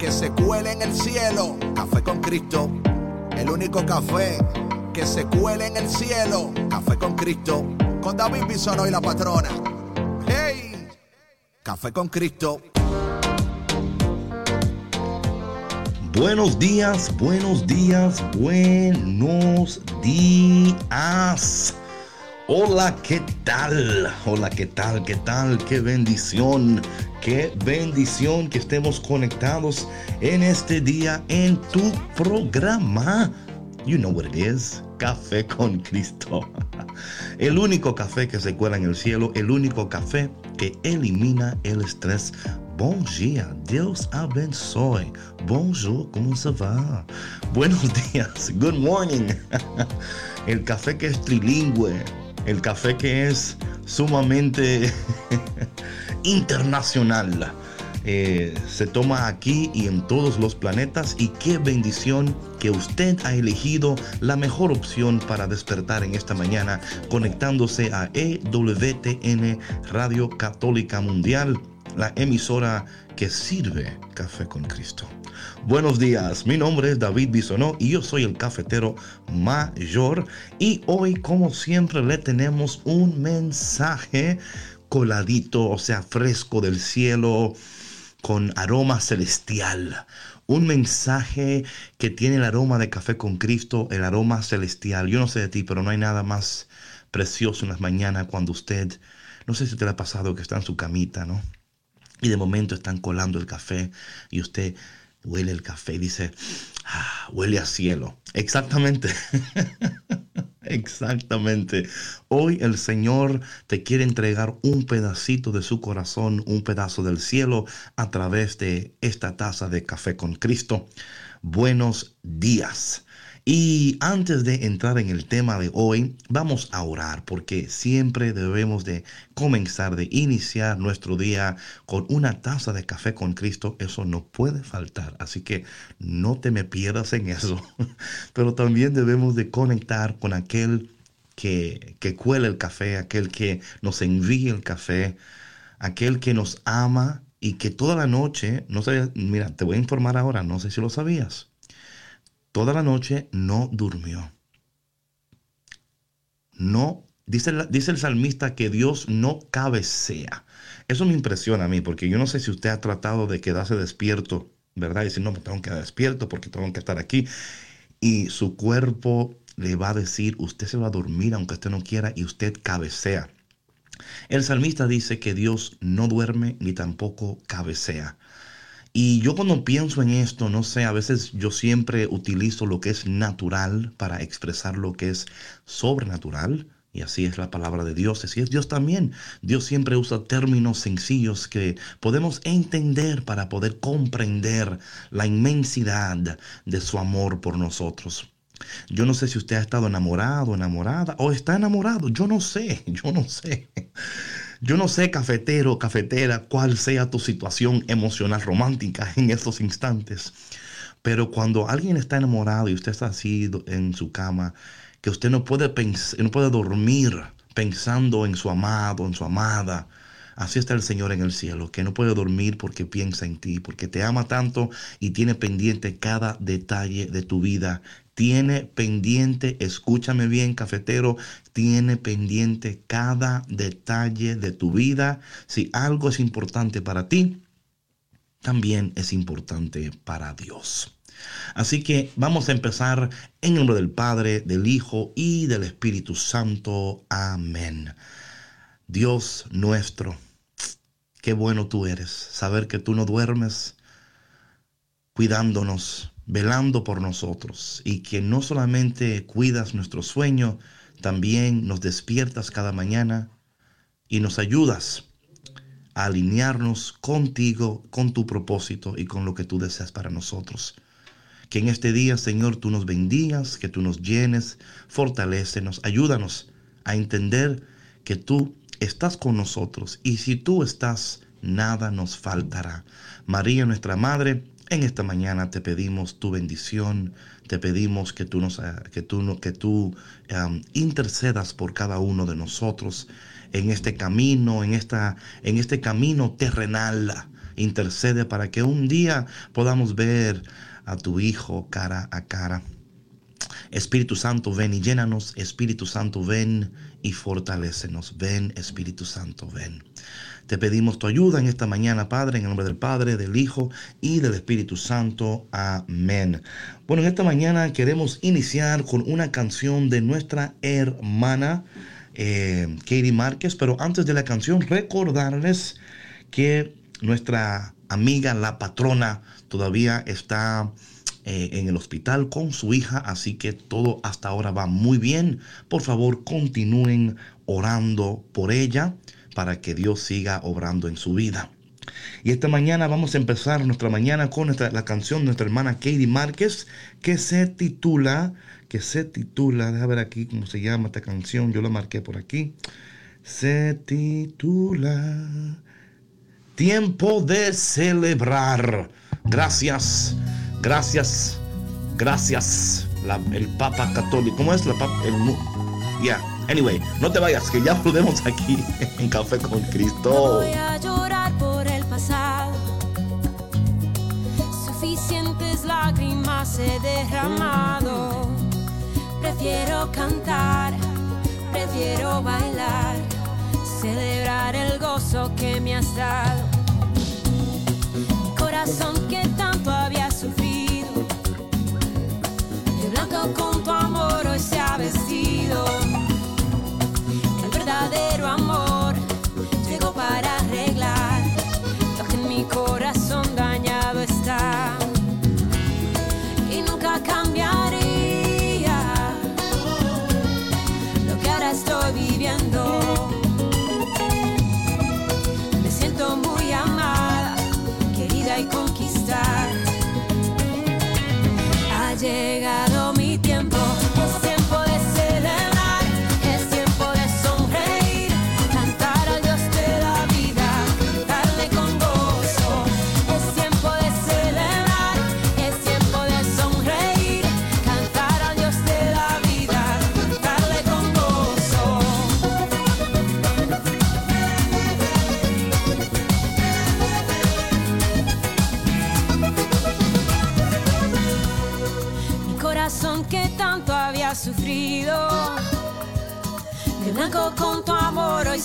que se cuele en el cielo. Café con Cristo, el único café que se cuele en el cielo. Café con Cristo, con David Bisono y la patrona. ¡Hey! Café con Cristo. Buenos días, buenos días, buenos días. Hola, ¿qué tal? Hola, ¿qué tal? ¿Qué tal? Qué bendición, qué bendición que estemos conectados en este día en tu programa. You know what it is. Café con Cristo. El único café que se cuela en el cielo, el único café que elimina el estrés. Bom dia, Deus abençoe. Bonjour, ¿cómo se va? Buenos días, good morning. El café que es trilingüe, el café que es sumamente internacional. Eh, se toma aquí y en todos los planetas y qué bendición que usted ha elegido la mejor opción para despertar en esta mañana conectándose a EWTN Radio Católica Mundial, la emisora que sirve café con Cristo. Buenos días, mi nombre es David Bisonó y yo soy el cafetero mayor y hoy como siempre le tenemos un mensaje coladito, o sea, fresco del cielo, con aroma celestial. Un mensaje que tiene el aroma de café con Cristo, el aroma celestial. Yo no sé de ti, pero no hay nada más precioso en las mañanas cuando usted, no sé si te ha pasado que está en su camita, ¿no? Y de momento están colando el café y usted huele el café y dice, ah, huele a cielo. Exactamente. Exactamente. Hoy el Señor te quiere entregar un pedacito de su corazón, un pedazo del cielo a través de esta taza de café con Cristo. Buenos días. Y antes de entrar en el tema de hoy, vamos a orar porque siempre debemos de comenzar, de iniciar nuestro día con una taza de café con Cristo. Eso no puede faltar. Así que no te me pierdas en eso. Pero también debemos de conectar con aquel que, que cuela el café, aquel que nos envía el café, aquel que nos ama y que toda la noche, no sé, mira, te voy a informar ahora, no sé si lo sabías toda la noche no durmió. No, dice, el salmista que Dios no cabecea. Eso me impresiona a mí, porque yo no sé si usted ha tratado de quedarse despierto, ¿verdad? Y decir, no, me tengo que quedar despierto porque tengo que estar aquí. Y su cuerpo le va a decir, usted se va a dormir aunque usted no quiera y usted cabecea. El salmista dice que Dios no duerme ni tampoco cabecea. Y yo cuando pienso en esto, no sé, a veces yo siempre utilizo lo que es natural para expresar lo que es sobrenatural. Y así es la palabra de Dios, así es Dios también. Dios siempre usa términos sencillos que podemos entender para poder comprender la inmensidad de su amor por nosotros. Yo no sé si usted ha estado enamorado, enamorada o está enamorado. Yo no sé, yo no sé. Yo no sé, cafetero, cafetera, cuál sea tu situación emocional romántica en estos instantes. Pero cuando alguien está enamorado y usted está así en su cama, que usted no puede, no puede dormir pensando en su amado, en su amada, Así está el Señor en el cielo, que no puede dormir porque piensa en ti, porque te ama tanto y tiene pendiente cada detalle de tu vida. Tiene pendiente, escúchame bien, cafetero, tiene pendiente cada detalle de tu vida. Si algo es importante para ti, también es importante para Dios. Así que vamos a empezar en nombre del Padre, del Hijo y del Espíritu Santo. Amén. Dios nuestro Qué bueno tú eres, saber que tú no duermes cuidándonos, velando por nosotros y que no solamente cuidas nuestro sueño, también nos despiertas cada mañana y nos ayudas a alinearnos contigo, con tu propósito y con lo que tú deseas para nosotros. Que en este día, Señor, tú nos bendigas, que tú nos llenes, fortalécenos, ayúdanos a entender que tú estás con nosotros y si tú estás, nada nos faltará. María, nuestra Madre, en esta mañana te pedimos tu bendición, te pedimos que tú, nos, que tú, que tú intercedas por cada uno de nosotros en este camino, en, esta, en este camino terrenal. Intercede para que un día podamos ver a tu Hijo cara a cara. Espíritu Santo, ven y llénanos. Espíritu Santo, ven y fortalécenos. Ven, Espíritu Santo, ven. Te pedimos tu ayuda en esta mañana, Padre, en el nombre del Padre, del Hijo y del Espíritu Santo. Amén. Bueno, en esta mañana queremos iniciar con una canción de nuestra hermana eh, Katie Márquez, pero antes de la canción, recordarles que nuestra amiga, la patrona, todavía está eh, en el hospital con su hija, así que todo hasta ahora va muy bien. Por favor, continúen orando por ella para que Dios siga obrando en su vida. Y esta mañana vamos a empezar nuestra mañana con la canción de nuestra hermana Katie Márquez que se titula, que se titula, déjame ver aquí cómo se llama esta canción, yo la marqué por aquí. Se titula Tiempo de celebrar. Gracias, gracias, gracias. el Papa Católico, ¿cómo es la Papa? El, ya, Anyway, no te vayas, que ya volvemos aquí en Café con Cristo. voy a llorar por el pasado. Suficientes lágrimas he derramado. Prefiero cantar, prefiero bailar, celebrar el gozo que me has dado.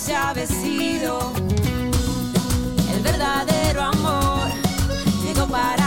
Se ha vestido. El verdadero amor llegó para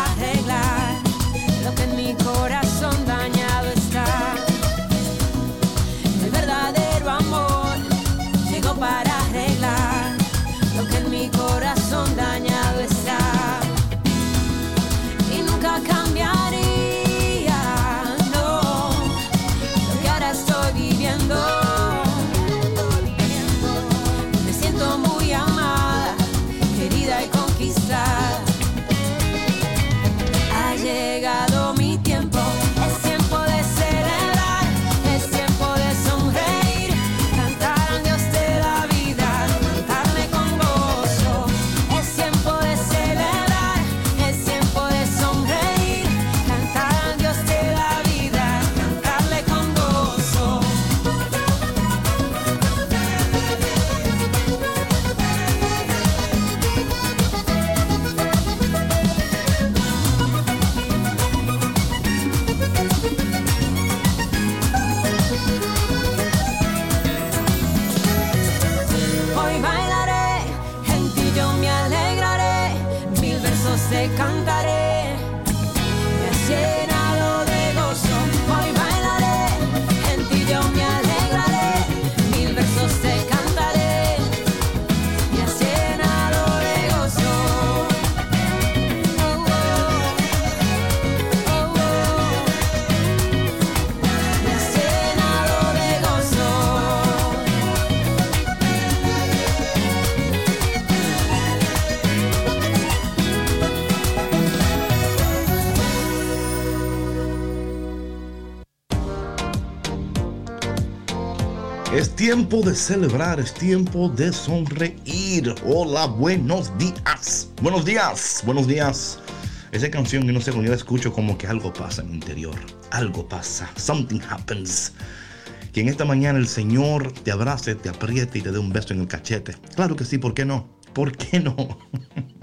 tiempo de celebrar, es tiempo de sonreír. Hola, buenos días. Buenos días, buenos días. Esa canción, yo no sé, cuando yo la escucho, como que algo pasa en mi interior. Algo pasa. Something happens. Que en esta mañana el Señor te abrace, te apriete y te dé un beso en el cachete. Claro que sí, ¿por qué no? ¿Por qué no?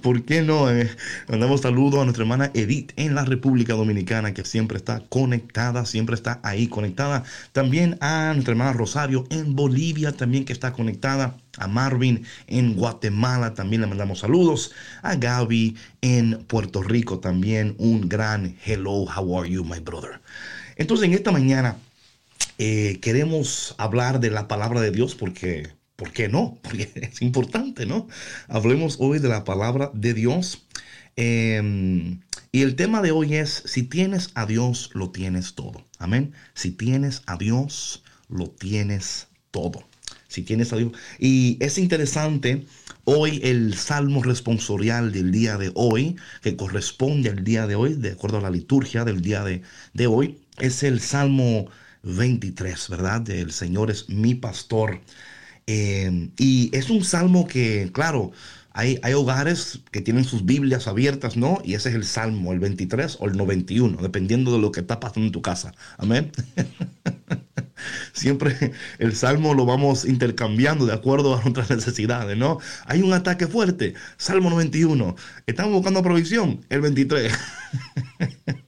¿Por qué no? Eh, mandamos saludos a nuestra hermana Edith en la República Dominicana, que siempre está conectada, siempre está ahí conectada. También a nuestra hermana Rosario en Bolivia, también que está conectada. A Marvin en Guatemala también le mandamos saludos. A Gaby en Puerto Rico también un gran hello, how are you, my brother. Entonces en esta mañana eh, queremos hablar de la palabra de Dios porque ¿Por qué no? Porque es importante, ¿no? Hablemos hoy de la palabra de Dios. Eh, y el tema de hoy es, si tienes a Dios, lo tienes todo. Amén. Si tienes a Dios, lo tienes todo. Si tienes a Dios. Y es interesante, hoy el salmo responsorial del día de hoy, que corresponde al día de hoy, de acuerdo a la liturgia del día de, de hoy, es el salmo 23, ¿verdad? El Señor es mi pastor. Eh, y es un salmo que, claro, hay, hay, hogares que tienen sus Biblias abiertas, ¿no? Y ese es el salmo, el 23 o el 91, dependiendo de lo que está pasando en tu casa. Amén. Siempre el salmo lo vamos intercambiando de acuerdo a nuestras necesidades, ¿no? Hay un ataque fuerte, salmo 91. Estamos buscando provisión, el 23.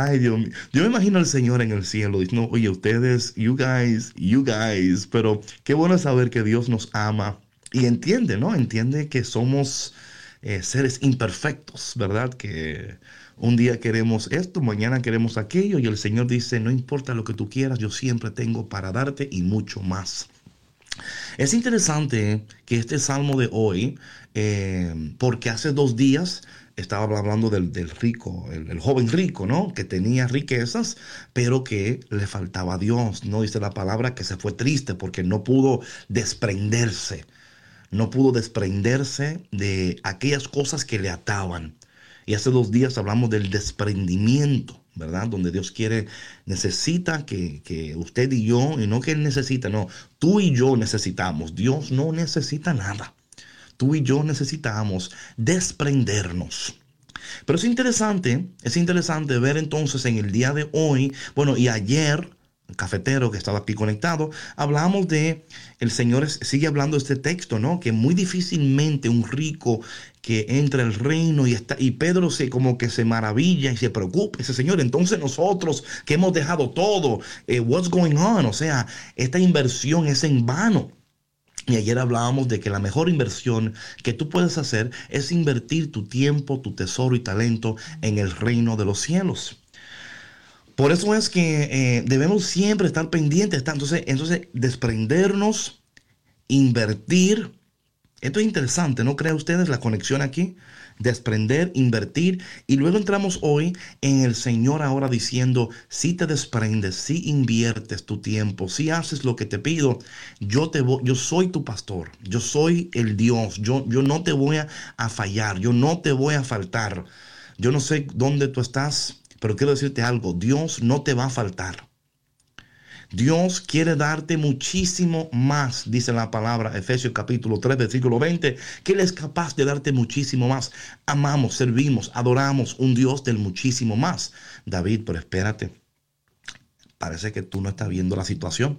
Ay, Dios mío. Yo me imagino al Señor en el cielo diciendo, oye, ustedes, you guys, you guys. Pero qué bueno saber que Dios nos ama y entiende, ¿no? Entiende que somos eh, seres imperfectos, ¿verdad? Que un día queremos esto, mañana queremos aquello y el Señor dice, no importa lo que tú quieras, yo siempre tengo para darte y mucho más. Es interesante que este salmo de hoy, eh, porque hace dos días estaba hablando del, del rico, el, el, joven rico, ¿no? Que tenía riquezas, pero que le faltaba a Dios, ¿no? Dice la palabra que se fue triste porque no pudo desprenderse, no pudo desprenderse de aquellas cosas que le ataban. Y hace dos días hablamos del desprendimiento, ¿verdad? Donde Dios quiere, necesita que, que usted y yo, y no que Él necesita, no, tú y yo necesitamos, Dios no necesita nada tú y yo necesitamos desprendernos. Pero es interesante, es interesante ver entonces en el día de hoy, bueno, y ayer, el cafetero que estaba aquí conectado, hablamos de, el Señor sigue hablando de este texto, ¿no? Que muy difícilmente un rico que entra al reino y está, y Pedro se como que se maravilla y se preocupa, ese Señor, entonces nosotros que hemos dejado todo, eh, what's going on? O sea, esta inversión es en vano. Y ayer hablábamos de que la mejor inversión que tú puedes hacer es invertir tu tiempo, tu tesoro y talento en el reino de los cielos. Por eso es que eh, debemos siempre estar pendientes. Entonces, entonces, desprendernos, invertir. Esto es interesante, ¿no creen ustedes la conexión aquí? Desprender, invertir. Y luego entramos hoy en el Señor ahora diciendo, si te desprendes, si inviertes tu tiempo, si haces lo que te pido, yo, te voy, yo soy tu pastor, yo soy el Dios, yo, yo no te voy a, a fallar, yo no te voy a faltar. Yo no sé dónde tú estás, pero quiero decirte algo, Dios no te va a faltar. Dios quiere darte muchísimo más, dice la palabra Efesios capítulo 3, versículo 20, que Él es capaz de darte muchísimo más. Amamos, servimos, adoramos un Dios del muchísimo más. David, pero espérate, parece que tú no estás viendo la situación.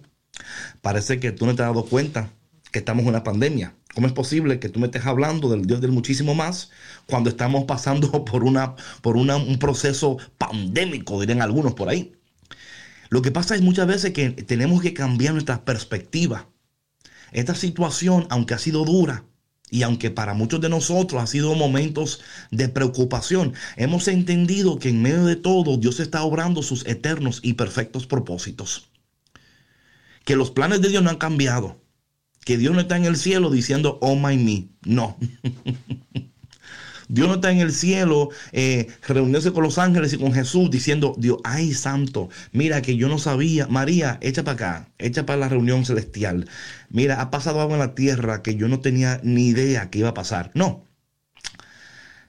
Parece que tú no te has dado cuenta que estamos en una pandemia. ¿Cómo es posible que tú me estés hablando del Dios del muchísimo más cuando estamos pasando por, una, por un proceso pandémico, dirían algunos por ahí? Lo que pasa es muchas veces que tenemos que cambiar nuestra perspectiva. Esta situación, aunque ha sido dura, y aunque para muchos de nosotros ha sido momentos de preocupación, hemos entendido que en medio de todo Dios está obrando sus eternos y perfectos propósitos. Que los planes de Dios no han cambiado. Que Dios no está en el cielo diciendo, oh my me. No. Dios no está en el cielo eh, reuniéndose con los ángeles y con Jesús diciendo, Dios, ay santo, mira que yo no sabía, María, echa para acá, echa para la reunión celestial. Mira, ha pasado algo en la tierra que yo no tenía ni idea que iba a pasar. No,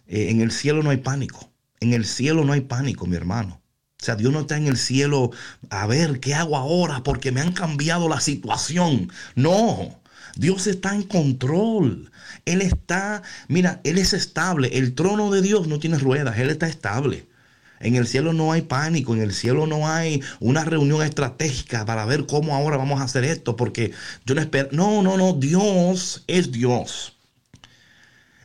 eh, en el cielo no hay pánico, en el cielo no hay pánico, mi hermano. O sea, Dios no está en el cielo a ver qué hago ahora porque me han cambiado la situación. No, Dios está en control. Él está, mira, Él es estable. El trono de Dios no tiene ruedas, Él está estable. En el cielo no hay pánico, en el cielo no hay una reunión estratégica para ver cómo ahora vamos a hacer esto, porque yo no espero. No, no, no, Dios es Dios.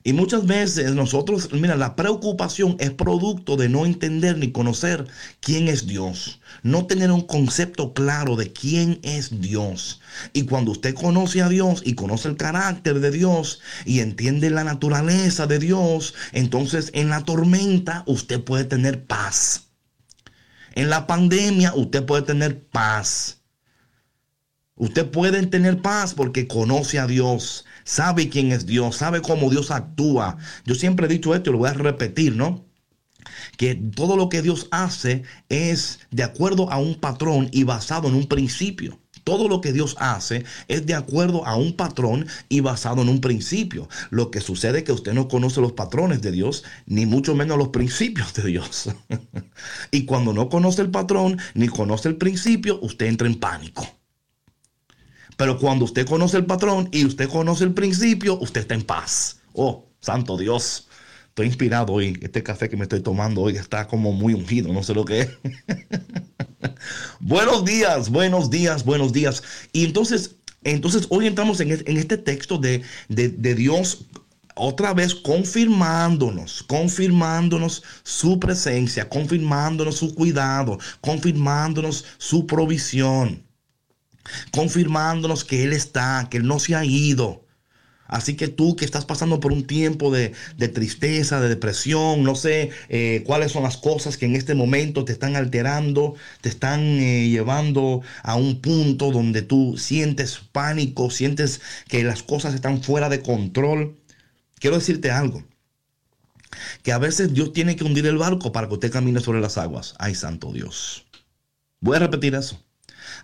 Y muchas veces nosotros, mira, la preocupación es producto de no entender ni conocer quién es Dios. No tener un concepto claro de quién es Dios. Y cuando usted conoce a Dios y conoce el carácter de Dios y entiende la naturaleza de Dios, entonces en la tormenta usted puede tener paz. En la pandemia usted puede tener paz. Usted puede tener paz porque conoce a Dios sabe quién es Dios, sabe cómo Dios actúa. Yo siempre he dicho esto y lo voy a repetir, ¿no? Que todo lo que Dios hace es de acuerdo a un patrón y basado en un principio. Todo lo que Dios hace es de acuerdo a un patrón y basado en un principio. Lo que sucede es que usted no conoce los patrones de Dios, ni mucho menos los principios de Dios. y cuando no conoce el patrón ni conoce el principio, usted entra en pánico. Pero cuando usted conoce el patrón y usted conoce el principio, usted está en paz. Oh, santo Dios. Estoy inspirado hoy. Este café que me estoy tomando hoy está como muy ungido. No sé lo que es. buenos días, buenos días, buenos días. Y entonces, entonces hoy entramos en, este texto de, de, Dios otra vez confirmándonos, confirmándonos su presencia, confirmándonos su cuidado, confirmándonos su provisión confirmándonos que Él está, que Él no se ha ido. Así que tú que estás pasando por un tiempo de, tristeza, de depresión, no sé eh, cuáles son las cosas que en este momento te están alterando, te están eh, llevando a un punto donde tú sientes pánico, sientes que las cosas están fuera de control. Quiero decirte algo, que a veces Dios tiene que hundir el barco para que usted camine sobre las aguas. Ay, santo Dios. Voy a repetir eso.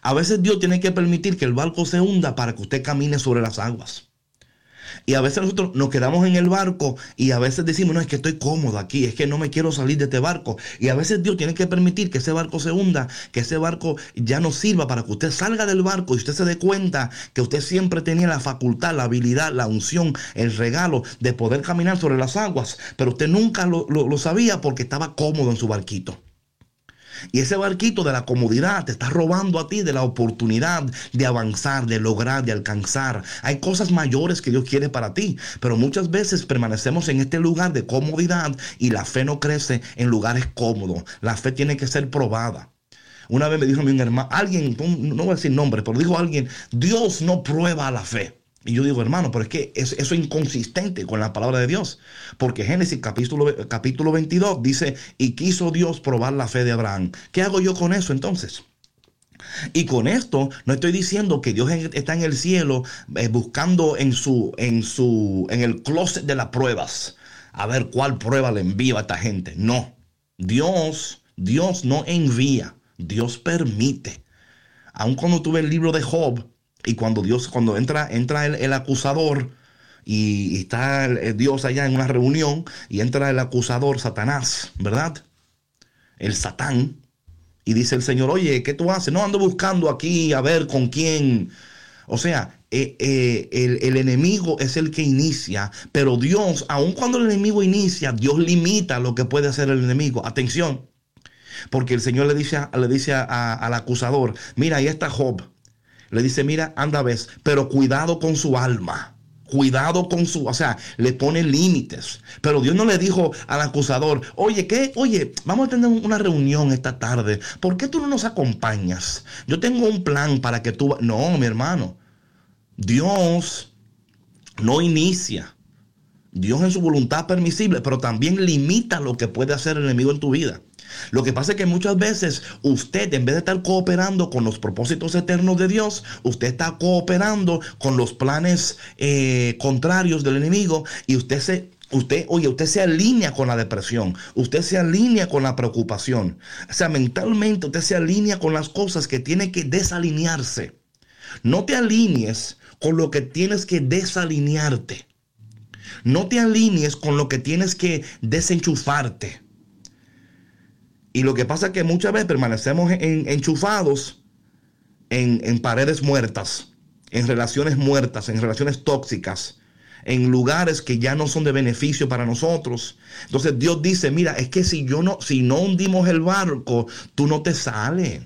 A veces Dios tiene que permitir que el barco se hunda para que usted camine sobre las aguas. Y a veces nosotros nos quedamos en el barco y a veces decimos, no, es que estoy cómodo aquí, es que no me quiero salir de este barco. Y a veces Dios tiene que permitir que ese barco se hunda, que ese barco ya no sirva para que usted salga del barco y usted se dé cuenta que usted siempre tenía la facultad, la habilidad, la unción, el regalo de poder caminar sobre las aguas. Pero usted nunca lo, lo sabía porque estaba cómodo en su barquito. Y ese barquito de la comodidad te está robando a ti de la oportunidad de avanzar, de lograr, de alcanzar. Hay cosas mayores que Dios quiere para ti, pero muchas veces permanecemos en este lugar de comodidad y la fe no crece en lugares cómodos. La fe tiene que ser probada. Una vez me dijo mi hermano, alguien, no voy a decir nombre, pero dijo alguien, Dios no prueba la fe. Y yo digo, hermano, pero es que eso, es inconsistente con la palabra de Dios. Porque Génesis capítulo, capítulo 22 dice, y quiso Dios probar la fe de Abraham. ¿Qué hago yo con eso entonces? Y con esto no estoy diciendo que Dios está en el cielo eh, buscando en su, en su, en el closet de las pruebas. A ver cuál prueba le envía a esta gente. No. Dios, Dios no envía. Dios permite. Aun cuando tuve el libro de Job, y cuando Dios, cuando entra, entra el, acusador y, está Dios allá en una reunión y entra el acusador, Satanás, ¿verdad? El Satán. Y dice el Señor, oye, ¿qué tú haces? No ando buscando aquí a ver con quién. O sea, eh, eh, el, el, enemigo es el que inicia, pero Dios, aun cuando el enemigo inicia, Dios limita lo que puede hacer el enemigo. Atención, porque el Señor le dice, le dice al acusador, mira, ahí está Job. Le dice, mira, anda ves, pero cuidado con su alma. Cuidado con su, o sea, le pone límites. Pero Dios no le dijo al acusador, oye, ¿qué? Oye, vamos a tener una reunión esta tarde. ¿Por qué tú no nos acompañas? Yo tengo un plan para que tú... No, mi hermano. Dios no inicia. Dios en su voluntad permisible, pero también limita lo que puede hacer el enemigo en tu vida. Lo que pasa es que muchas veces usted, en vez de estar cooperando con los propósitos eternos de Dios, usted está cooperando con los planes eh, contrarios del enemigo y usted se Usted, oye, usted se alinea con la depresión, usted se alinea con la preocupación. O sea, mentalmente usted se alinea con las cosas que tiene que desalinearse. No te alinees con lo que tienes que desalinearte. No te alinees con lo que tienes que desenchufarte. Y lo que pasa es que muchas veces permanecemos en- enchufados en, en paredes muertas, en relaciones muertas, en relaciones tóxicas, en lugares que ya no son de beneficio para nosotros. Entonces Dios dice, mira, es que si yo no, si no hundimos el barco, tú no te sales.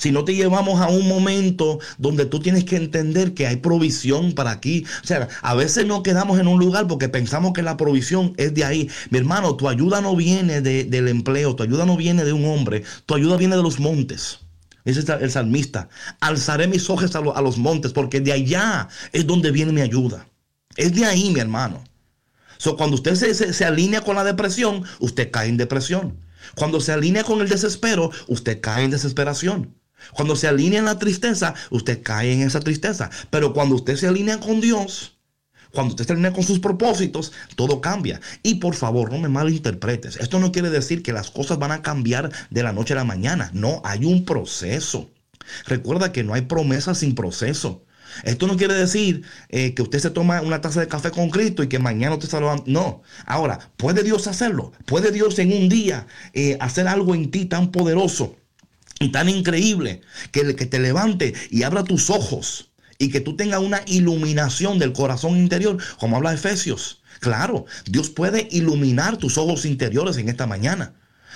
Si no te llevamos a un momento donde tú tienes que entender que hay provisión para aquí. O sea, a veces no quedamos en un lugar porque pensamos que la provisión es de ahí. Mi hermano, tu ayuda no viene de- del empleo, tu ayuda no viene de un hombre, tu ayuda viene de los montes. Dice el salmista, alzaré mis ojos a, a los montes porque de allá es donde viene mi ayuda. Es de ahí, mi hermano. So, cuando usted se- se alinea con la depresión, usted cae en depresión. Cuando se alinea con el desespero, usted cae en desesperación. Cuando se alinea en la tristeza, usted cae en esa tristeza. Pero cuando usted se alinea con Dios, cuando usted se alinea con sus propósitos, todo cambia. Y por favor, no me malinterpretes. Esto no quiere decir que las cosas van a cambiar de la noche a la mañana. No, hay un proceso. Recuerda que no hay promesa sin proceso. Esto no quiere decir eh, que usted se toma una taza de café con Cristo y que mañana usted lo va- No. Ahora, ¿puede Dios hacerlo? ¿Puede Dios en un día eh, hacer algo en ti tan poderoso tan increíble que, que te levante y abra tus ojos y que tú tengas una iluminación del corazón interior, como habla Efesios? Claro, Dios puede iluminar tus ojos interiores en esta mañana.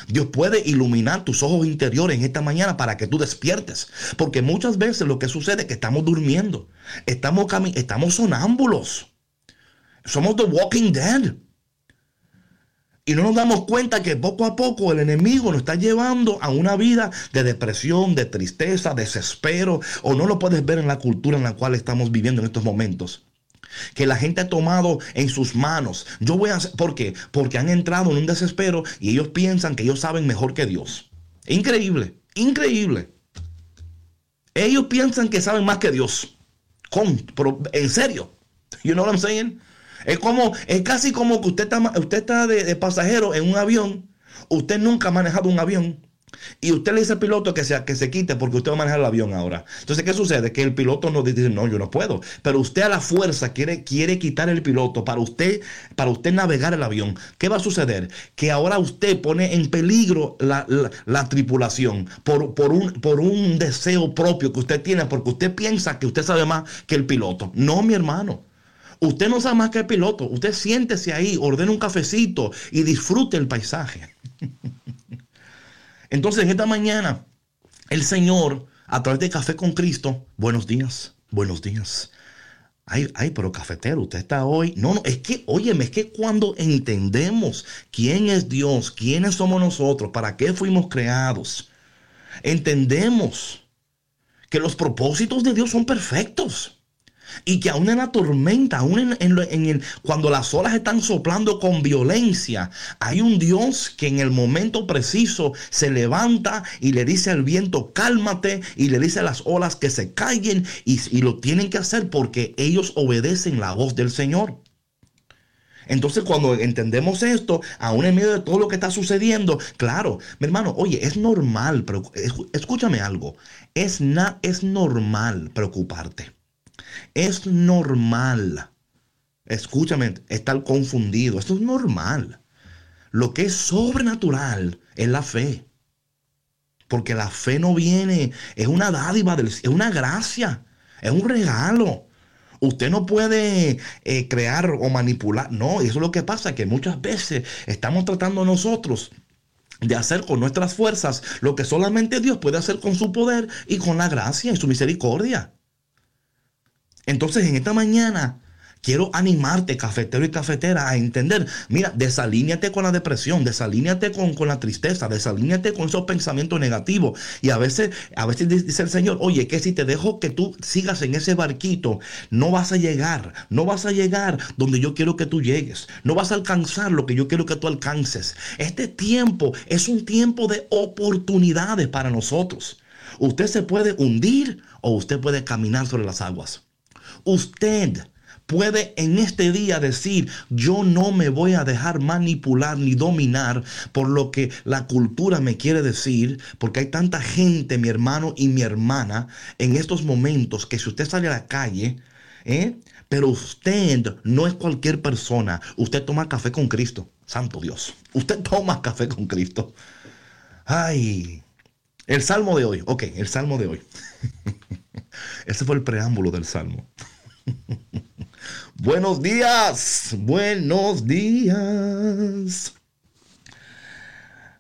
Dios puede iluminar tus ojos interiores en esta mañana para que tú despiertes. Porque muchas veces lo que sucede es que estamos durmiendo. Estamos, estamos sonámbulos. Somos the walking dead. Y no nos damos cuenta que poco a poco el enemigo nos está llevando a una vida de depresión, de tristeza, desespero. O no lo puedes ver en la cultura en la cual estamos viviendo en estos momentos que la gente ha tomado en sus manos. Yo voy a ¿por qué? Porque han entrado en un desespero y ellos piensan que ellos saben mejor que Dios. Increíble, increíble. Ellos piensan que saben más que Dios. En serio. You know what I'm saying? Es como, es casi como que usted está, usted está de, de pasajero en un avión. Usted nunca ha manejado un avión. Y usted le dice al piloto que se, que se quite porque usted va a manejar el avión ahora. Entonces, ¿qué sucede? Que el piloto no dice, no, yo no puedo. Pero usted a la fuerza quiere, quiere quitar el piloto para usted, para usted navegar el avión. ¿Qué va a suceder? Que ahora usted pone en peligro la, la- la tripulación por, por, un, por un deseo propio que usted tiene, porque usted piensa que usted sabe más que el piloto. No, mi hermano. Usted no sabe más que el piloto. Usted siéntese ahí, ordene un cafecito y disfrute el paisaje. Entonces, en esta mañana, el Señor, a través de Café con Cristo, buenos días, buenos días. Ay, ay, pero cafetero, usted está hoy. No, no, es que, óyeme, es que cuando entendemos quién es Dios, quiénes somos nosotros, para qué fuimos creados, entendemos que los propósitos de Dios son perfectos. Y que aún en la tormenta, aún en, cuando las olas están soplando con violencia, hay un Dios que en el momento preciso se levanta y le dice al viento, cálmate, y le dice a las olas que se callen, y, lo tienen que hacer porque ellos obedecen la voz del Señor. Entonces, cuando entendemos esto, aún en medio de todo lo que está sucediendo, claro, mi hermano, oye, es normal, escúchame algo, es, es normal preocuparte. Es normal. Escúchame, estar confundido. Esto es normal. Lo que es sobrenatural es la fe. Porque la fe no viene, es una dádiva, es una gracia, es un regalo. Usted no puede eh, crear o manipular. No, eso es lo que pasa, que muchas veces estamos tratando nosotros de hacer con nuestras fuerzas lo que solamente Dios puede hacer con su poder y con la gracia y su misericordia. Entonces, en esta mañana quiero animarte, cafetero y cafetera, a entender, mira, desalíñate con la depresión, desalíñate con, con la tristeza, desalíñate con esos pensamientos negativos. Y a veces, a veces dice el Señor, oye, que si te dejo que tú sigas en ese barquito, no vas a llegar, no vas a llegar donde yo quiero que tú llegues, no vas a alcanzar lo que yo quiero que tú alcances. Este tiempo es un tiempo de oportunidades para nosotros. Usted se puede hundir o usted puede caminar sobre las aguas. Usted puede en este día decir, yo no me voy a dejar manipular ni dominar por lo que la cultura me quiere decir, porque hay tanta gente, mi hermano y mi hermana, en estos momentos que si usted sale a la calle, ¿eh? pero usted no es cualquier persona, usted toma café con Cristo, santo Dios, usted toma café con Cristo. Ay, el salmo de hoy. Ok, el salmo de hoy. Ese fue el preámbulo del salmo. buenos días, buenos días.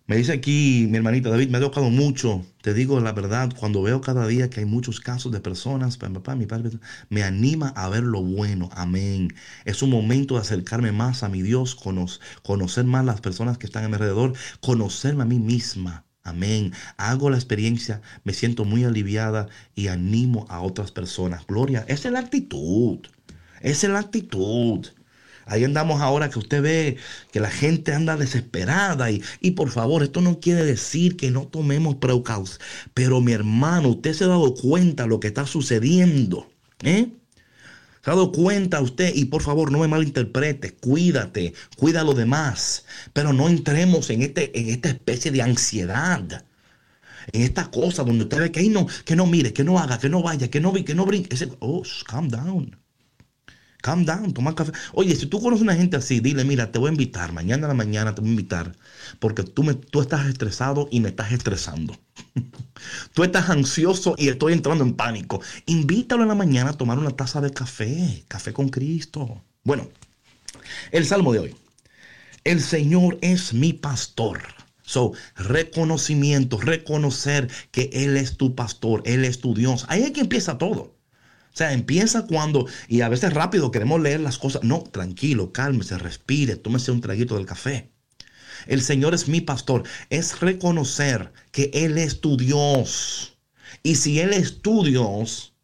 Me dice aquí mi hermanita David, me ha tocado mucho. Te digo la verdad, cuando veo cada día que hay muchos casos de personas, papá, mi padre, me anima a ver lo bueno. Amén. Es un momento de acercarme más a mi Dios, conocer más las personas que están a mi alrededor, conocerme a mí misma. Amén. Hago la experiencia, me siento muy aliviada y animo a otras personas. Gloria, esa es la actitud. Esa es la actitud. Ahí andamos ahora que usted ve que la gente anda desesperada y, y por favor, esto no quiere decir que no tomemos precauciones. Pero mi hermano, usted se ha dado cuenta de lo que está sucediendo. ¿Eh? ¿Se ha dado cuenta usted? Y por favor, no me malinterprete, cuídate, cuida a los demás. Pero no entremos en, este, en esta especie de ansiedad. En esta cosa donde usted ve que no, que no mire, que no haga, que no vaya, que no, que no brinque. oh, calm down. Calm down, toma café. Oye, si tú conoces una gente así, dile, mira, te voy a invitar, mañana a la mañana te voy a invitar, porque tú, me, tú estás estresado y me estás estresando. tú estás ansioso y estoy entrando en pánico. Invítalo en la mañana a tomar una taza de café, café con Cristo. Bueno, el salmo de hoy. El Señor es mi pastor. So, reconocimiento, reconocer que Él es tu pastor, Él es tu Dios. Ahí es que empieza todo. O sea, empieza cuando, y a veces rápido queremos leer las cosas. No, tranquilo, cálmese, respire, tómese un traguito del café. El Señor es mi pastor. Es reconocer que Él es tu Dios. Y si Él es tu Dios,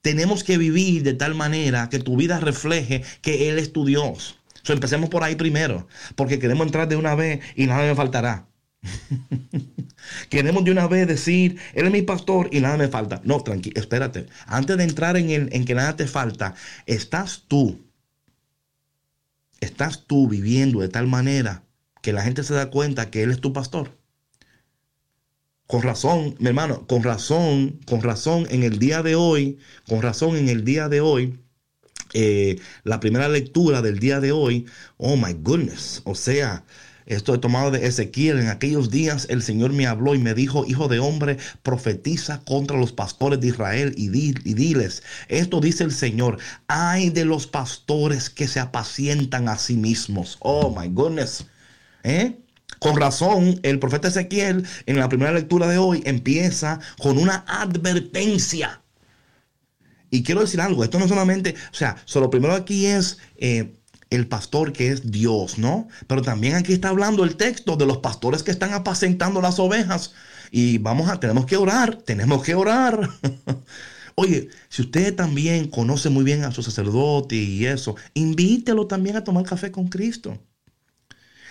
tenemos que vivir de tal manera que tu vida refleje que Él es tu Dios. So, empecemos por ahí primero, porque queremos entrar de una vez y nada me faltará. Queremos de una vez decir, Él es mi pastor y nada me falta. No, tranquilo, espérate. Antes de entrar en, el, en que nada te falta, estás tú. Estás tú viviendo de tal manera que la gente se da cuenta que Él es tu pastor. Con razón, mi hermano, con razón, con razón en el día de hoy, con razón en el día de hoy, eh, la primera lectura del día de hoy, oh my goodness, o sea, esto he tomado de Ezequiel. En aquellos días el Señor me habló y me dijo, hijo de hombre, profetiza contra los pastores de Israel y, diles, esto dice el Señor, ay de los pastores que se apacientan a sí mismos. Oh, my goodness. ¿Eh? Con razón, el profeta Ezequiel en la primera lectura de hoy empieza con una advertencia. Y quiero decir algo, esto no solamente, o sea, solo primero aquí es... Eh, el pastor que es Dios, ¿no? Pero también aquí está hablando el texto de los pastores que están apacentando las ovejas. Y vamos a, tenemos que orar, tenemos que orar. Oye, si usted también conoce muy bien a su sacerdote y eso, invítelo también a tomar café con Cristo.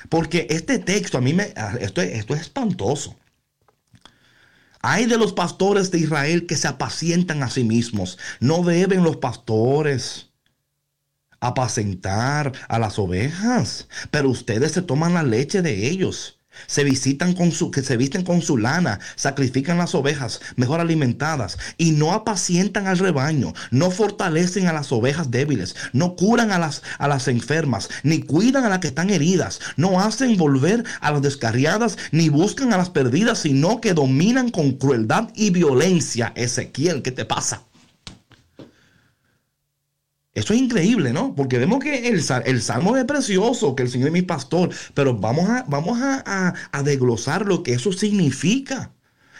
Porque este texto a mí me, esto, esto es espantoso. Hay de los pastores de Israel que se apacientan a sí mismos. No deben los pastores apacentar a las ovejas, pero ustedes se toman la leche de ellos. Se visitan con su, que se visten con su lana, sacrifican las ovejas mejor alimentadas y no apacientan al rebaño, no fortalecen a las ovejas débiles, no curan a las, a las enfermas, ni cuidan a las que están heridas, no hacen volver a las descarriadas, ni buscan a las perdidas, sino que dominan con crueldad y violencia. Ezequiel, ¿qué te pasa? Eso es increíble, ¿no? Porque vemos que el, el, salmo es precioso, que el Señor es mi pastor, pero vamos a, vamos a, desglosar lo que eso significa.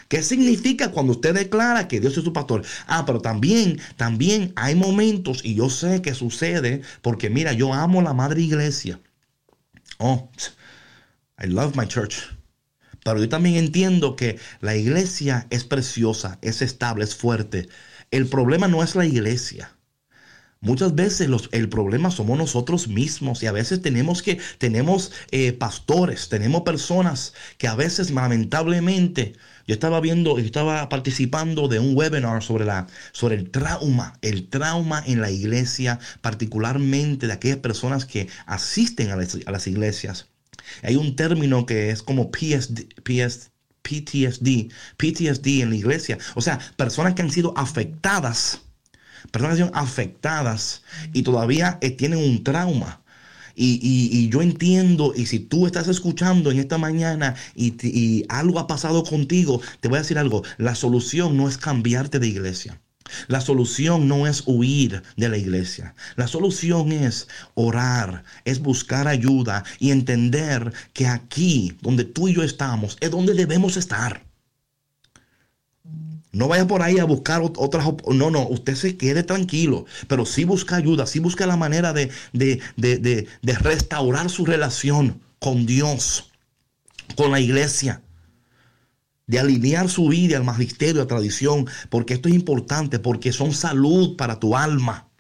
¿Qué significa cuando usted declara que Dios es su pastor? Ah, pero también, también hay momentos, y yo sé que sucede, porque mira, yo amo la madre iglesia. Oh, I love my church. Pero yo también entiendo que la iglesia es preciosa, es estable, es fuerte. El problema no es la iglesia. Muchas veces el problema somos nosotros mismos y a veces tenemos que, tenemos eh, pastores, tenemos personas que a veces lamentablemente, yo estaba viendo, yo estaba participando de un webinar sobre, la, sobre el trauma, el trauma en la iglesia, particularmente de aquellas personas que asisten a las, iglesias. Hay un término que es como PSD, PS, PTSD, PTSD en la iglesia, o sea, personas que han sido afectadas personas que son afectadas y todavía eh, tienen un trauma. Y, y- yo entiendo, y si tú estás escuchando en esta mañana y algo ha pasado contigo, te voy a decir algo, la solución no es cambiarte de iglesia. La solución no es huir de la iglesia. La solución es orar, es buscar ayuda y entender que aquí, donde tú y yo estamos, es donde debemos estar. No vaya por ahí a buscar ot- otras... No, no, usted se quede tranquilo, pero sí busca ayuda, sí busca la manera de, de, de, de, restaurar su relación con Dios, con la iglesia, de alinear su vida al magisterio, a tradición, porque esto es importante, porque son salud para tu alma.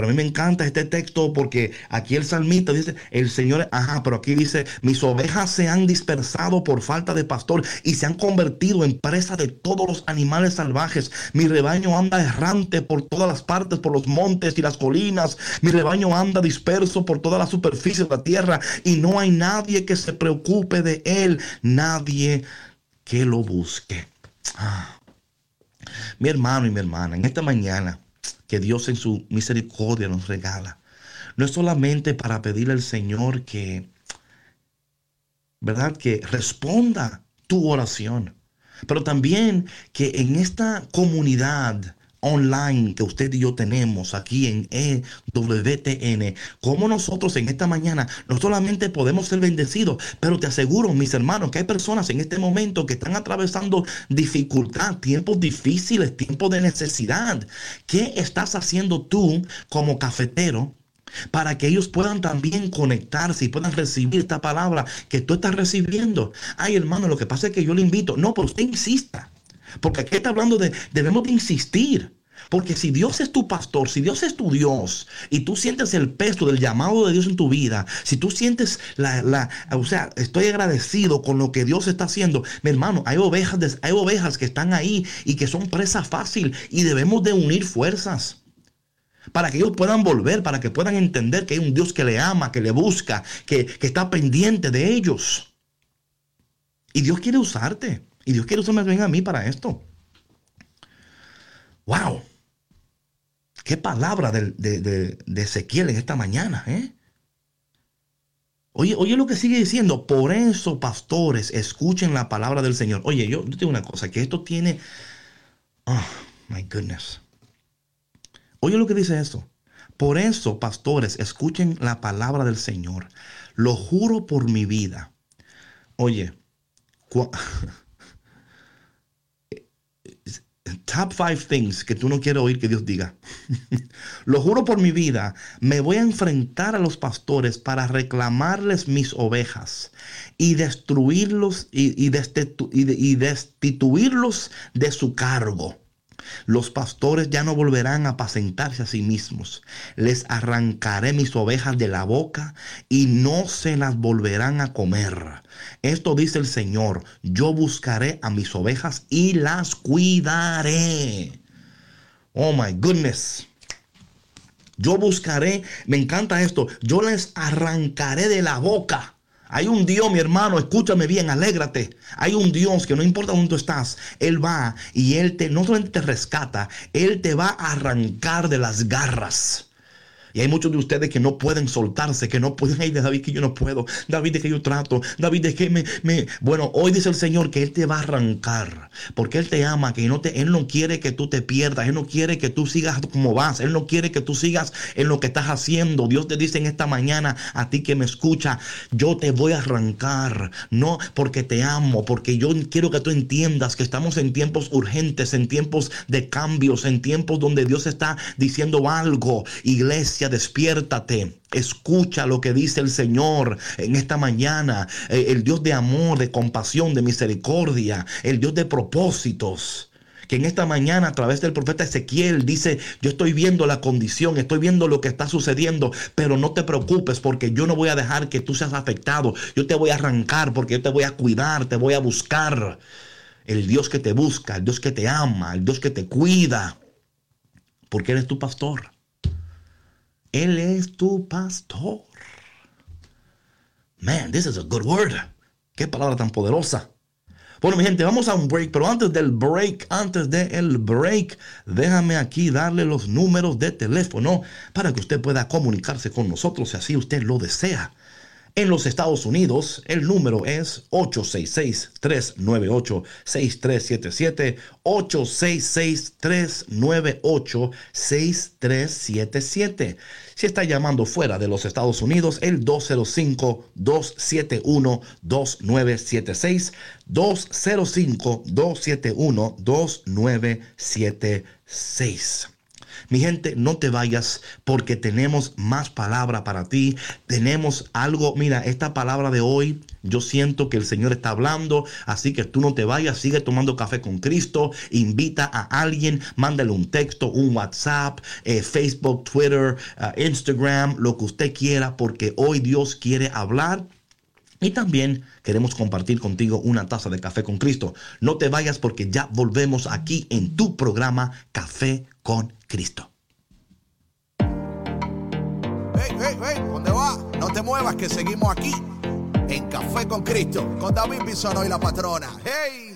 Pero a mí me encanta este texto porque aquí el salmista dice, el Señor, ajá, pero aquí dice, mis ovejas se han dispersado por falta de pastor y se han convertido en presa de todos los animales salvajes. Mi rebaño anda errante por todas las partes, por los montes y las colinas. Mi rebaño anda disperso por toda la superficie de la tierra y no hay nadie que se preocupe de él, nadie que lo busque. Ah. Mi hermano y mi hermana, en esta mañana que Dios en su misericordia nos regala, no es solamente para pedirle al Señor que, ¿verdad? Que responda tu oración, pero también que en esta comunidad online que usted y yo tenemos aquí en EWTN, como nosotros en esta mañana no solamente podemos ser bendecidos, pero te aseguro, mis hermanos, que hay personas en este momento que están atravesando dificultad, tiempos difíciles, tiempos de necesidad. ¿Qué estás haciendo tú como cafetero? Para que ellos puedan también conectarse y puedan recibir esta palabra que tú estás recibiendo. Ay, hermano, lo que pasa es que yo le invito. No, pero usted insista. Porque aquí está hablando de, debemos de insistir. Porque si Dios es tu pastor, si Dios es tu Dios, y tú sientes el peso del llamado de Dios en tu vida, si tú sientes la, la o sea, estoy agradecido con lo que Dios está haciendo, mi hermano, hay ovejas, hay ovejas que están ahí y que son presa fácil y debemos de unir fuerzas para que ellos puedan volver, para que puedan entender que hay un Dios que le ama, que le busca, que, que está pendiente de ellos. Y Dios quiere usarte. Y Dios quiere usarme bien a mí para esto. ¡Wow! ¡Qué palabra de, de- de Ezequiel en esta mañana! ¿eh? Oye, oye lo que sigue diciendo. Por eso, pastores, escuchen la palabra del Señor. Oye, yo, yo tengo una cosa, que esto tiene... Oh, my goodness. Oye lo que dice esto. Por eso, pastores, escuchen la palabra del Señor. Lo juro por mi vida. Oye, top five things que tú no quieres oír que Dios diga. Lo juro por mi vida, me voy a enfrentar a los pastores para reclamarles mis ovejas y destruirlos y, y destitu- y de- y destituirlos de su cargo. Los pastores ya no volverán a apacentarse a sí mismos. Les arrancaré mis ovejas de la boca y no se las volverán a comer. Esto dice el Señor. Yo buscaré a mis ovejas y las cuidaré. Oh my goodness. Yo buscaré, me encanta esto, yo les arrancaré de la boca. Hay un Dios, mi hermano, escúchame bien, alégrate. Hay un Dios que no importa dónde tú estás, Él va y Él te, no solamente te rescata, Él te va a arrancar de las garras. Y hay muchos de ustedes que no pueden soltarse, que no pueden, ay, David que yo no puedo, David de que yo trato, David de que me, me... Bueno, hoy dice el Señor que Él te va a arrancar, porque Él te ama, que no te, Él no quiere que tú te pierdas, Él no quiere que tú sigas como vas, Él no quiere que tú sigas en lo que estás haciendo. Dios te dice en esta mañana a ti que me escucha, yo te voy a arrancar, no porque te amo, porque yo quiero que tú entiendas que estamos en tiempos urgentes, en tiempos de cambios, en tiempos donde Dios está diciendo algo. Iglesia, despiértate. Escucha lo que dice el Señor en esta mañana. Eh, el Dios de amor, de compasión, de misericordia. El Dios de propósitos. Que en esta mañana a través del profeta Ezequiel dice, yo estoy viendo la condición, estoy viendo lo que está sucediendo, pero no te preocupes porque yo no voy a dejar que tú seas afectado. Yo te voy a arrancar porque yo te voy a cuidar, te voy a buscar. El Dios que te busca, el Dios que te ama, el Dios que te cuida. Porque eres tu pastor. Él es tu pastor. Man, this is a good word. Qué palabra tan poderosa. Bueno, mi gente, vamos a un break, pero antes del break, antes del break, déjame aquí darle los números de teléfono para que usted pueda comunicarse con nosotros si así usted lo desea. En los Estados Unidos, el número es 866-398-6377, 866-398-6377. Si está llamando fuera de los Estados Unidos, el 205-271-2976, 205-271-2976. Mi gente, no te vayas porque tenemos más palabra para ti. Tenemos algo, mira, esta palabra de hoy, yo siento que el Señor está hablando, así que tú no te vayas, sigue tomando café con Cristo, invita a alguien, mándale un texto, un WhatsApp, eh, Facebook, Twitter, uh, Instagram, lo que usted quiera, porque hoy Dios quiere hablar. Y también queremos compartir contigo una taza de café con Cristo. No te vayas porque ya volvemos aquí en tu programa Café con Cristo. Hey, hey, hey, ¿dónde va? No te muevas que seguimos aquí en Café con Cristo con David Bisono y la patrona. Hey.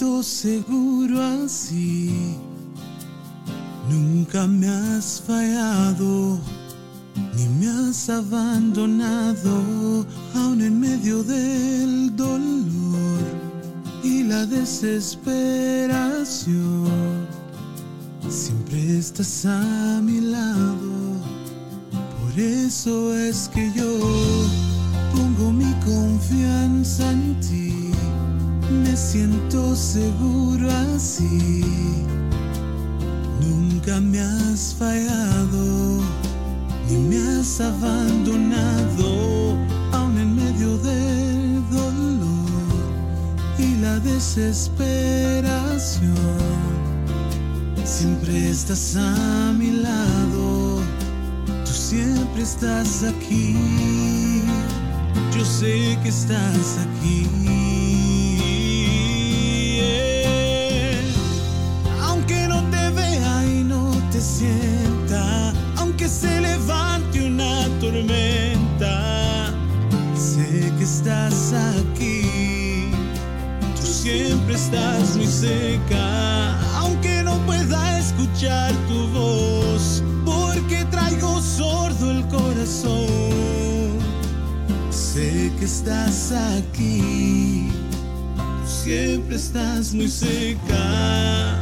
Siento seguro así. Nunca me has fallado, ni me has abandonado, aun en medio del dolor y la desesperación. Siempre estás a mi lado, por eso es que yo pongo mi confianza en ti, me siento seguro así. Nunca me has fallado, ni me has abandonado, aun en medio del dolor y la desesperación. Siempre estás a mi lado, tú siempre estás aquí. Yo sé que estás aquí. Sienta, aunque se levante una tormenta, sé que estás aquí. Tú siempre estás muy cerca, aunque no pueda escuchar tu voz, porque traigo sordo el corazón. Sé que estás aquí, tú siempre estás muy cerca.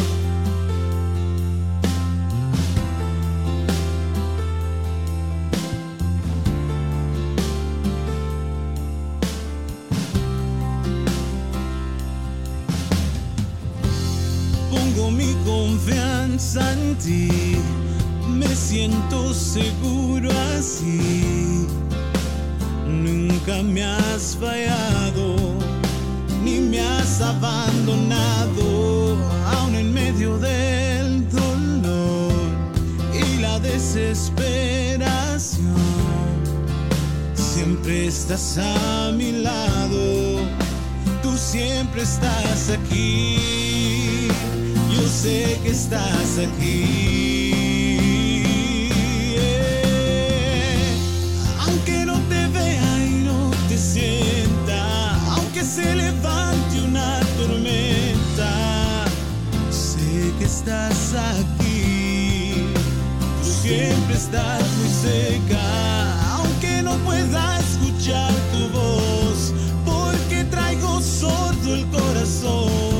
Ti, me siento seguro así. Nunca me has fallado, ni me has abandonado, aun en medio del dolor y la desesperación. Siempre estás a mi lado, tú siempre estás aquí. Sé que estás aquí. Aunque no te vea y no te sienta, aunque se levante una tormenta, sé que estás aquí. Tú siempre estás muy cerca, aunque no pueda escuchar tu voz, porque traigo sordo el corazón.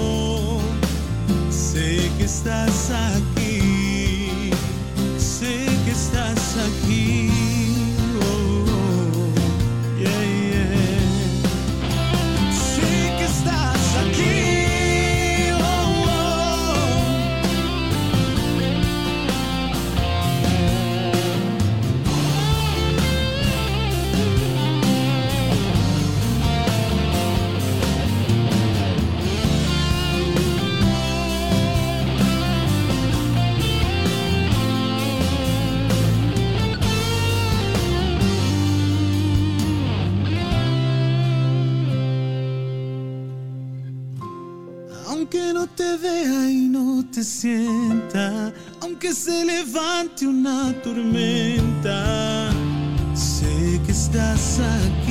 Sé que estás aquí, una tormenta, sé que estás aquí.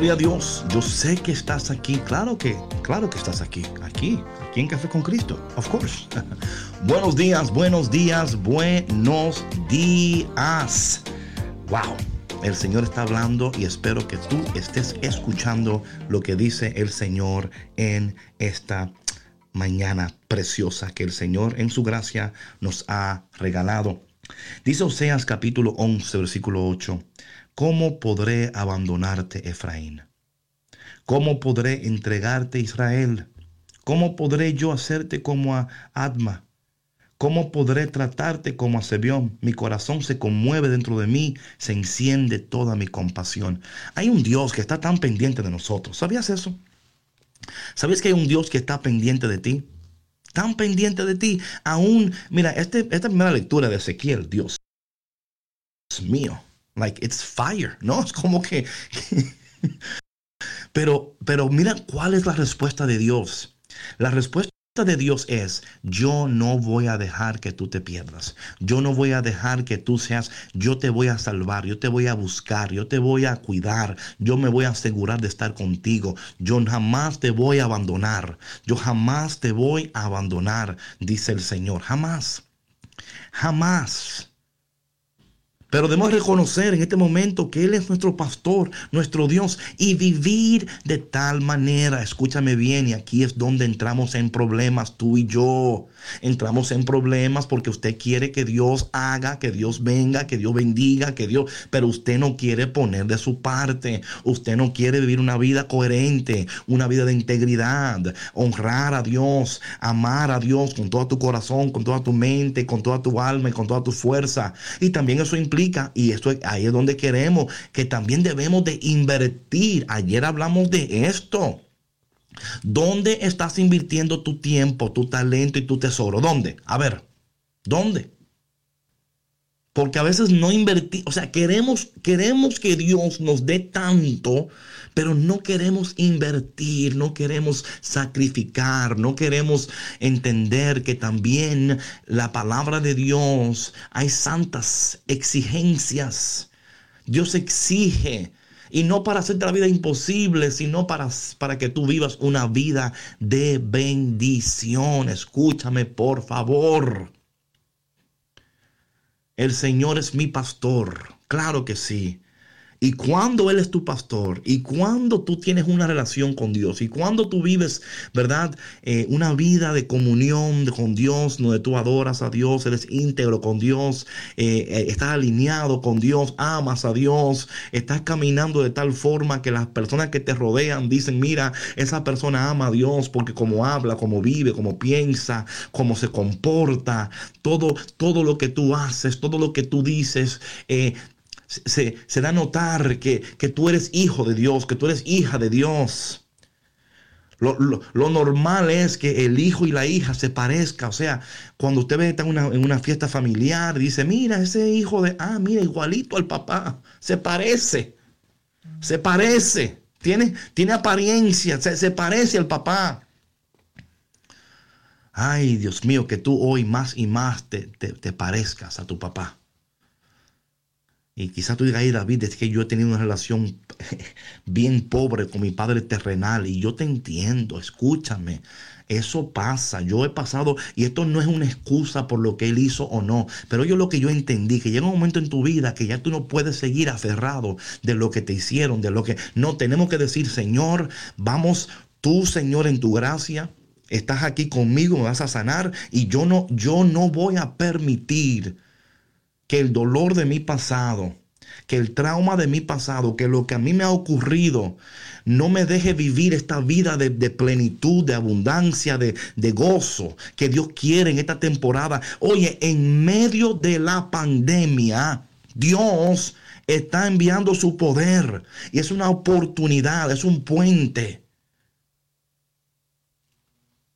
Gloria a Dios, yo sé que estás aquí, claro que, claro que estás aquí, aquí, aquí en Café con Cristo, of course. buenos días, buenos días, buenos días. Wow, el Señor está hablando y espero que tú estés escuchando lo que dice el Señor en esta mañana preciosa que el Señor en su gracia nos ha regalado. Dice Oseas capítulo 11, versículo 8. ¿Cómo podré abandonarte, Efraín? ¿Cómo podré entregarte, Israel? ¿Cómo podré yo hacerte como a Adma? ¿Cómo podré tratarte como a Sebión? Mi corazón se conmueve dentro de mí, se enciende toda mi compasión. Hay un Dios que está tan pendiente de nosotros. ¿Sabías eso? ¿Sabías que hay un Dios que está pendiente de ti? Tan pendiente de ti. Aún, mira, este, esta primera lectura de Ezequiel, Dios mío. Like, it's fire, ¿no? Es como que... pero, pero mira cuál es la respuesta de Dios. La respuesta de Dios es, yo no voy a dejar que tú te pierdas. Yo no voy a dejar que tú seas, yo te voy a salvar, yo te voy a buscar, yo te voy a cuidar, yo me voy a asegurar de estar contigo. Yo jamás te voy a abandonar. Yo jamás te voy a abandonar, dice el Señor. Jamás. Jamás. Pero debemos reconocer en este momento que Él es nuestro pastor, nuestro Dios, y vivir de tal manera. Escúchame bien, y aquí es donde entramos en problemas, tú y yo. Entramos en problemas porque usted quiere que Dios haga, que Dios venga, que Dios bendiga, que Dios, pero usted no quiere poner de su parte. Usted no quiere vivir una vida coherente, una vida de integridad, honrar a Dios, amar a Dios con todo tu corazón, con toda tu mente, con toda tu alma y con toda tu fuerza. Y también eso implica, y esto ahí es donde queremos, que también debemos de invertir. Ayer hablamos de esto. ¿Dónde estás invirtiendo tu tiempo, tu talento y tu tesoro? ¿Dónde? A ver, ¿dónde? Porque a veces no invertimos, o sea, queremos, queremos que Dios nos dé tanto, pero no queremos invertir, no queremos sacrificar, no queremos entender que también la palabra de Dios hay santas exigencias. Dios exige y no para hacerte la vida imposible, sino para, para que tú vivas una vida de bendición. Escúchame, por favor. El Señor es mi pastor. Claro que sí. Y cuando Él es tu pastor, y cuando tú tienes una relación con Dios, y cuando tú vives, ¿verdad? Eh, una vida de comunión con Dios, donde tú adoras a Dios, eres íntegro con Dios, eh, eh, estás alineado con Dios, amas a Dios, estás caminando de tal forma que las personas que te rodean dicen, mira, esa persona ama a Dios porque como habla, como vive, como piensa, como se comporta, todo, todo lo que tú haces, todo lo que tú dices, eh, se, da a notar que, que, tú eres hijo de Dios, que tú eres hija de Dios. Lo, lo, lo, normal es que el hijo y la hija se parezcan. O sea, cuando usted ve está en una, en una fiesta familiar, dice, mira, ese hijo de, ah, mira, igualito al papá. Se parece. Se parece. Tiene, tiene apariencia. Se, se parece al papá. Ay, Dios mío, que tú hoy más y más te, te, te parezcas a tu papá. Y quizás tú digas, ay David, es que yo he tenido una relación bien pobre con mi padre terrenal y yo te entiendo, escúchame. Eso pasa, yo he pasado y esto no es una excusa por lo que él hizo o no, pero yo lo que yo entendí, que llega un momento en tu vida que ya tú no puedes seguir aferrado de lo que te hicieron, de lo que no tenemos que decir, Señor, vamos tú, Señor, en tu gracia, estás aquí conmigo, me vas a sanar y yo no yo no voy a permitir que el dolor de mi pasado, que el trauma de mi pasado, que lo que a mí me ha ocurrido, no me deje vivir esta vida de, plenitud, de abundancia, de, de gozo que Dios quiere en esta temporada. Oye, en medio de la pandemia, Dios está enviando su poder y es una oportunidad, es un puente.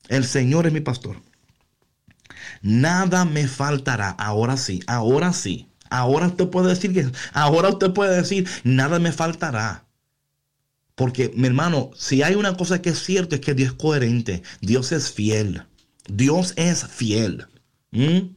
El Señor es mi pastor. Nada me faltará. Ahora sí, ahora sí. Ahora usted puede decir que, ahora usted puede decir, nada me faltará. Porque, mi hermano, si hay una cosa que es cierto es que Dios es coherente. Dios es fiel. Dios es fiel. ¿Mm?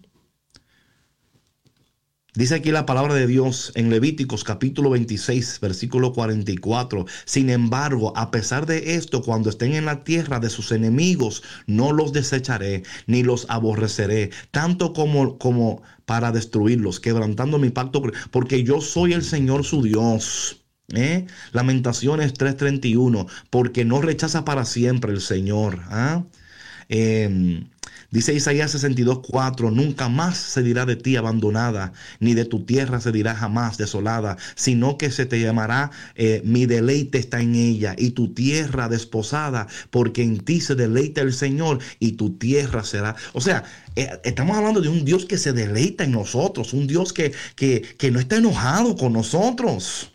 Dice aquí la palabra de Dios en Levíticos capítulo 26, versículo 44. Sin embargo, a pesar de esto, cuando estén en la tierra de sus enemigos, no los desecharé, ni los aborreceré, tanto como, como para destruirlos, quebrantando mi pacto, porque yo soy el Señor su Dios. ¿Eh? Lamentaciones 3:31, porque no rechaza para siempre el Señor. ¿ah? Eh, Dice Isaías 62:4, nunca más se dirá de ti abandonada, ni de tu tierra se dirá jamás desolada, sino que se te llamará, eh, mi deleite está en ella, y tu tierra desposada, porque en ti se deleita el Señor, y tu tierra será. O sea, eh, estamos hablando de un Dios que se deleita en nosotros, un Dios que, que, que no está enojado con nosotros.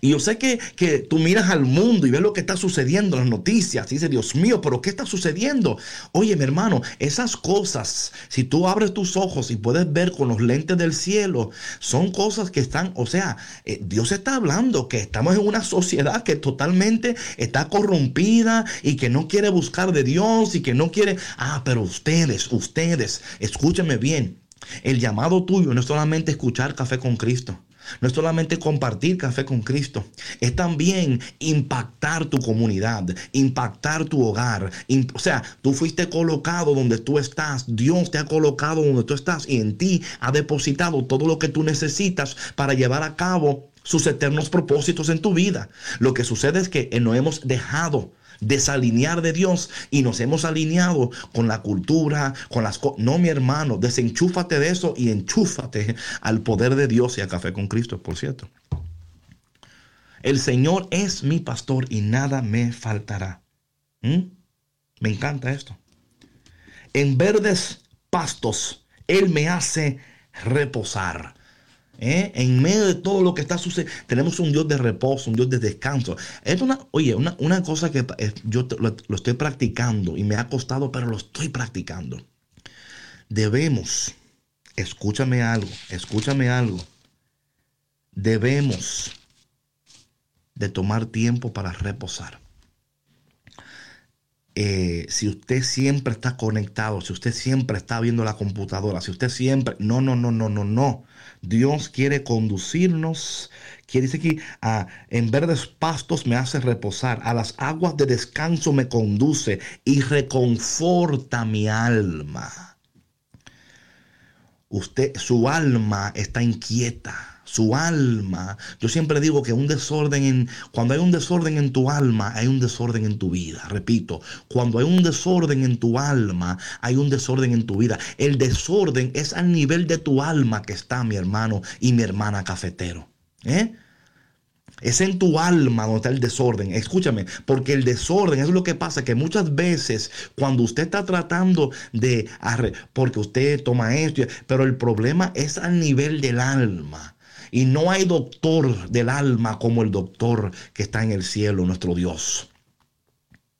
Y yo sé que, que, tú miras al mundo y ves lo que está sucediendo en las noticias. Y dices, Dios mío, pero ¿qué está sucediendo? Oye, mi hermano, esas cosas, si tú abres tus ojos y puedes ver con los lentes del cielo, son cosas que están, o sea, eh, Dios está hablando que estamos en una sociedad que totalmente está corrompida y que no quiere buscar de Dios y que no quiere, ah, pero ustedes, ustedes, escúchenme bien. El llamado tuyo no es solamente escuchar café con Cristo. No es solamente compartir café con Cristo, es también impactar tu comunidad, impactar tu hogar. O sea, tú fuiste colocado donde tú estás, Dios te ha colocado donde tú estás y en ti ha depositado todo lo que tú necesitas para llevar a cabo sus eternos propósitos en tu vida. Lo que sucede es que no hemos dejado desalinear de Dios y nos hemos alineado con la cultura, con las cosas. No, mi hermano, desenchúfate de eso y enchúfate al poder de Dios y a café con Cristo, por cierto. El Señor es mi pastor y nada me faltará. ¿Mm? Me encanta esto. En verdes pastos, Él me hace reposar. ¿Eh? En medio de todo lo que está sucediendo, tenemos un Dios de reposo, un Dios de descanso. Es una, oye, una, una cosa que yo lo, lo estoy practicando y me ha costado, pero lo estoy practicando. Debemos, escúchame algo, escúchame algo. Debemos de tomar tiempo para reposar. Eh, si usted siempre está conectado, si usted siempre está viendo la computadora, si usted siempre... No, no, no, no, no, no. Dios quiere conducirnos. Quiere decir que ah, en verdes pastos me hace reposar. A las aguas de descanso me conduce y reconforta mi alma. Usted, su alma está inquieta su alma. Yo siempre digo que un desorden en cuando hay un desorden en tu alma, hay un desorden en tu vida. Repito, cuando hay un desorden en tu alma, hay un desorden en tu vida. El desorden es al nivel de tu alma que está mi hermano y mi hermana cafetero. ¿Eh? Es en tu alma donde está el desorden. Escúchame, porque el desorden es lo que pasa, que muchas veces cuando usted está tratando de, porque usted toma esto, pero el problema es al nivel del alma. Y no hay doctor del alma como el doctor que está en el cielo, nuestro Dios.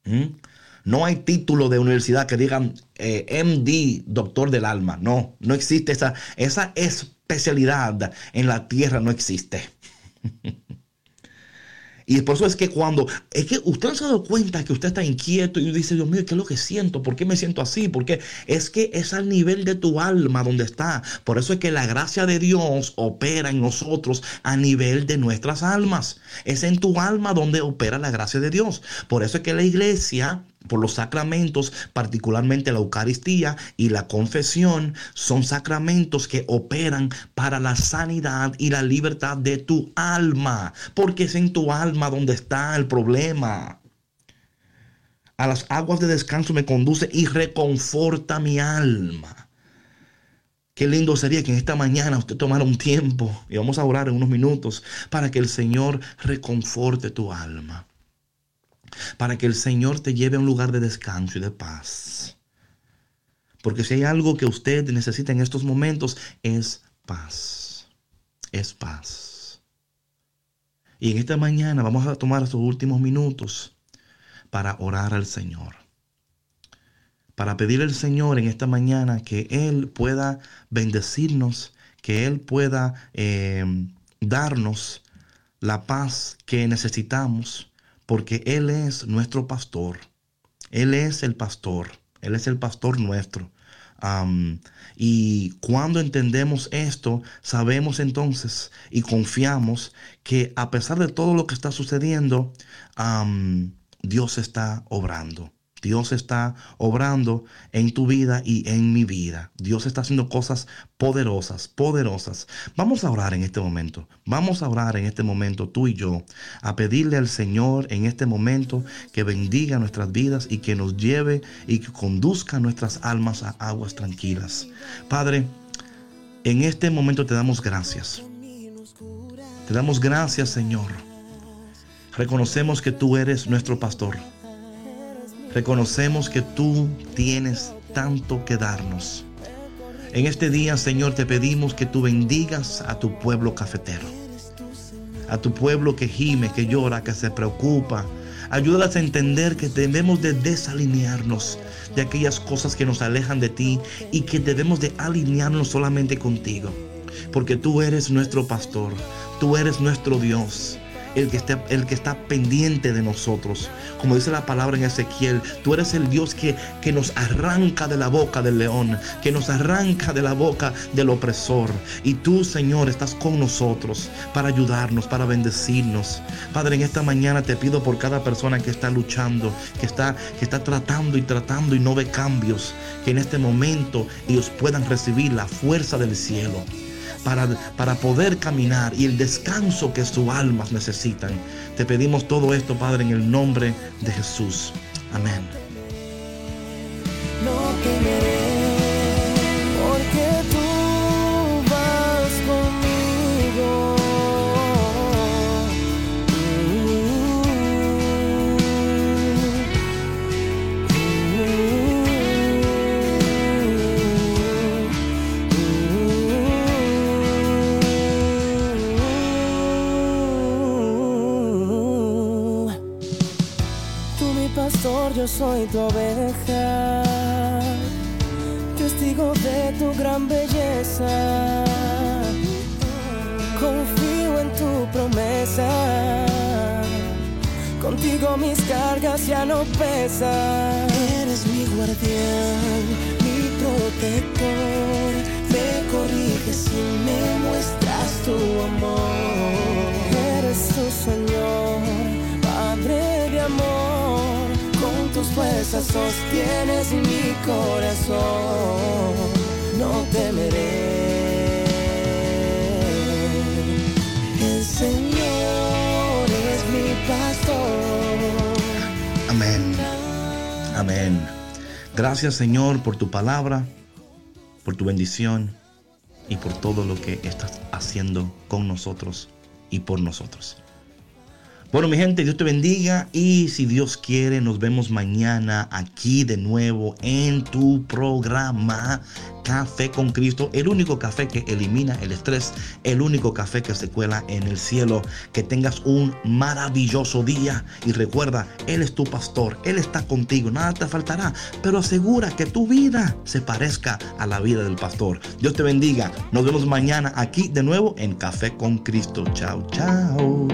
¿Mm? No hay título de universidad que digan eh, MD, doctor del alma. No, no existe esa, esa especialidad en la tierra, no existe. Y por eso es que cuando, es que usted no se ha dado cuenta que usted está inquieto y dice, Dios mío, ¿qué es lo que siento? ¿Por qué me siento así? Porque es que es al nivel de tu alma donde está. Por eso es que la gracia de Dios opera en nosotros a nivel de nuestras almas. Es en tu alma donde opera la gracia de Dios. Por eso es que la iglesia por los sacramentos, particularmente la Eucaristía y la confesión, son sacramentos que operan para la sanidad y la libertad de tu alma, porque es en tu alma donde está el problema. A las aguas de descanso me conduce y reconforta mi alma. Qué lindo sería que en esta mañana usted tomara un tiempo y vamos a orar en unos minutos para que el Señor reconforte tu alma para que el Señor te lleve a un lugar de descanso y de paz. Porque si hay algo que usted necesita en estos momentos es paz. Es paz. Y en esta mañana vamos a tomar estos últimos minutos para orar al Señor. Para pedir al Señor en esta mañana que Él pueda bendecirnos, que Él pueda eh, darnos la paz que necesitamos porque Él es nuestro pastor. Él es el pastor. Él es el pastor nuestro. y cuando entendemos esto, sabemos entonces y confiamos que a pesar de todo lo que está sucediendo, Dios está obrando. Dios está obrando en tu vida y en mi vida. Dios está haciendo cosas poderosas, poderosas. Vamos a orar en este momento. Vamos a orar en este momento, tú y yo, a pedirle al Señor en este momento que bendiga nuestras vidas y que nos lleve y que conduzca nuestras almas a aguas tranquilas. Padre, en este momento te damos gracias. Te damos gracias, Señor. Reconocemos que tú eres nuestro pastor Reconocemos que tú tienes tanto que darnos. En este día, Señor, te pedimos que tú bendigas a tu pueblo cafetero, a tu pueblo que gime, que llora, que se preocupa. Ayúdalas a entender que debemos de desalinearnos de aquellas cosas que nos alejan de ti y que debemos de alinearnos solamente contigo. Porque tú eres nuestro pastor, tú eres nuestro Dios el que, está, el que está pendiente de nosotros. Como dice la palabra en Ezequiel, tú eres el Dios que, que nos arranca de la boca del león, que nos arranca de la boca del opresor. Y tú, Señor, estás con nosotros para ayudarnos, para bendecirnos. Padre, en esta mañana te pido por cada persona que está luchando, que está, que está tratando y tratando y no ve cambios, que en este momento ellos puedan recibir la fuerza del cielo para, poder caminar y el descanso que sus almas necesitan. Te pedimos todo esto, Padre, en el nombre de Jesús. Amén. Yo soy tu oveja, testigo de tu gran belleza. Confío en tu promesa, contigo mis cargas ya no pesan. Eres mi guardián, mi protector, me corriges y me muestras tu amor. Eres tu Señor, Padre de amor tus fuerzas sostienes mi corazón, no temeré. El Señor es mi pastor. Amén. Amén. Gracias Señor por tu palabra, por tu bendición y por todo lo que estás haciendo con nosotros y por nosotros. Bueno, mi gente, Dios te bendiga y si Dios quiere, nos vemos mañana aquí de nuevo en tu programa Café con Cristo, el único café que elimina el estrés, el único café que se cuela en el cielo. Que tengas un maravilloso día y recuerda, Él es tu pastor, Él está contigo, nada te faltará, pero asegura que tu vida se parezca a la vida del pastor. Dios te bendiga, nos vemos mañana aquí de nuevo en Café con Cristo. Chao, chao.